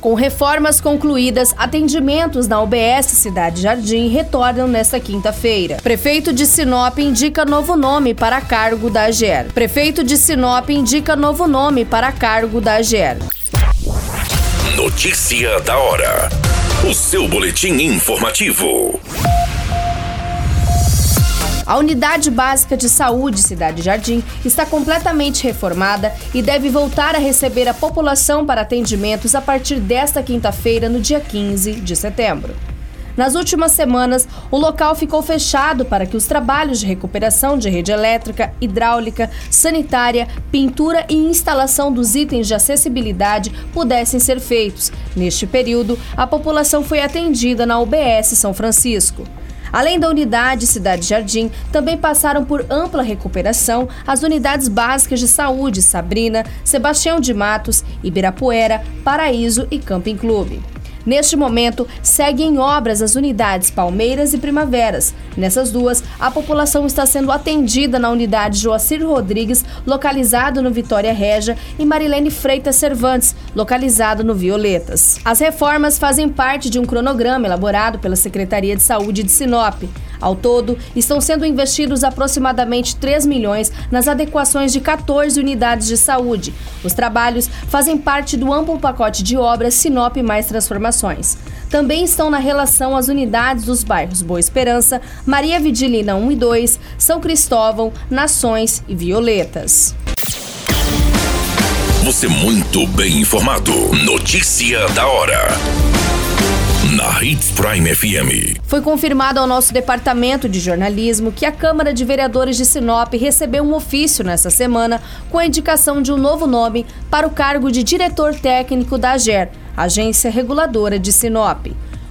Com reformas concluídas, atendimentos na UBS Cidade Jardim retornam nesta quinta-feira. Prefeito de Sinop indica novo nome para cargo da AGER. Prefeito de Sinop indica novo nome para cargo da AGER. Notícia da hora. O seu boletim informativo. A Unidade Básica de Saúde Cidade Jardim está completamente reformada e deve voltar a receber a população para atendimentos a partir desta quinta-feira, no dia 15 de setembro. Nas últimas semanas, o local ficou fechado para que os trabalhos de recuperação de rede elétrica, hidráulica, sanitária, pintura e instalação dos itens de acessibilidade pudessem ser feitos. Neste período, a população foi atendida na UBS São Francisco. Além da unidade Cidade Jardim, também passaram por ampla recuperação as unidades básicas de saúde Sabrina, Sebastião de Matos, Ibirapuera, Paraíso e Camping Clube. Neste momento, seguem obras as unidades Palmeiras e Primaveras. Nessas duas, a população está sendo atendida na unidade Joacir Rodrigues, localizado no Vitória Regia, e Marilene Freitas Cervantes, localizado no Violetas. As reformas fazem parte de um cronograma elaborado pela Secretaria de Saúde de Sinop. Ao todo, estão sendo investidos aproximadamente 3 milhões nas adequações de 14 unidades de saúde. Os trabalhos fazem parte do amplo pacote de obras Sinop Mais Transformações. Também estão na relação as unidades dos bairros Boa Esperança, Maria Vidilina 1 e 2, São Cristóvão, Nações e Violetas. Você muito bem informado. Notícia da hora na Hits Prime FM. Foi confirmado ao nosso departamento de jornalismo que a Câmara de Vereadores de Sinop recebeu um ofício nessa semana com a indicação de um novo nome para o cargo de diretor técnico da AGER, Agência Reguladora de Sinop.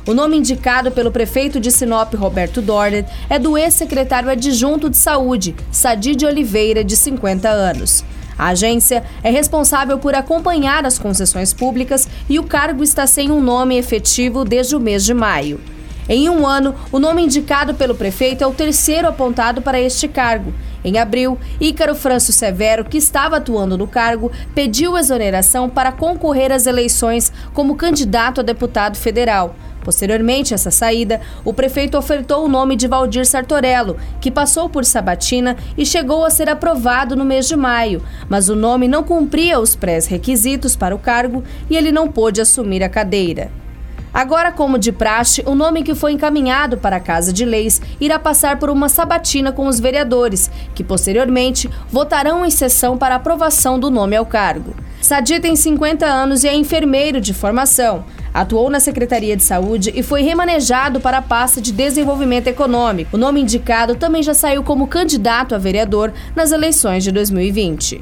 O nome indicado pelo prefeito de Sinop, Roberto Dorner, é do ex-secretário adjunto de saúde, Sadi de Oliveira, de 50 anos. A agência é responsável por acompanhar as concessões públicas e o cargo está sem um nome efetivo desde o mês de maio. Em um ano, o nome indicado pelo prefeito é o terceiro apontado para este cargo. Em abril, Ícaro Franço Severo, que estava atuando no cargo, pediu exoneração para concorrer às eleições como candidato a deputado federal. Posteriormente a essa saída, o prefeito ofertou o nome de Valdir Sartorello, que passou por Sabatina e chegou a ser aprovado no mês de maio, mas o nome não cumpria os pré-requisitos para o cargo e ele não pôde assumir a cadeira. Agora, como de praxe, o nome que foi encaminhado para a Casa de Leis irá passar por uma sabatina com os vereadores, que posteriormente votarão em sessão para aprovação do nome ao cargo. Sadi tem 50 anos e é enfermeiro de formação. Atuou na Secretaria de Saúde e foi remanejado para a pasta de Desenvolvimento Econômico. O nome indicado também já saiu como candidato a vereador nas eleições de 2020.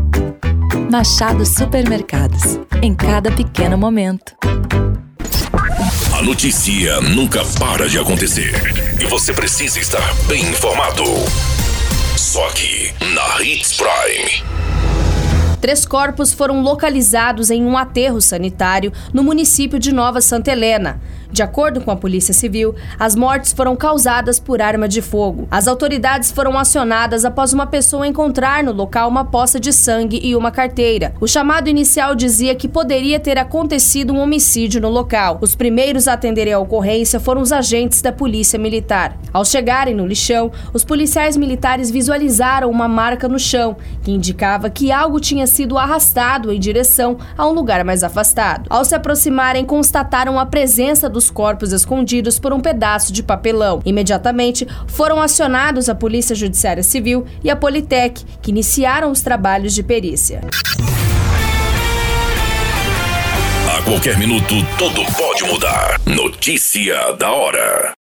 Machado Supermercados. Em cada pequeno momento. A notícia nunca para de acontecer. E você precisa estar bem informado. Só aqui, na Hits Prime. Três corpos foram localizados em um aterro sanitário no município de Nova Santa Helena. De acordo com a Polícia Civil, as mortes foram causadas por arma de fogo. As autoridades foram acionadas após uma pessoa encontrar no local uma poça de sangue e uma carteira. O chamado inicial dizia que poderia ter acontecido um homicídio no local. Os primeiros a atenderem a ocorrência foram os agentes da Polícia Militar. Ao chegarem no lixão, os policiais militares visualizaram uma marca no chão, que indicava que algo tinha sido arrastado em direção a um lugar mais afastado. Ao se aproximarem, constataram a presença do novos corpos escondidos por um pedaço de papelão. Imediatamente foram acionados a Polícia Judiciária Civil e a Politec, que iniciaram os trabalhos de perícia. A qualquer minuto, tudo pode mudar. Notícia da hora.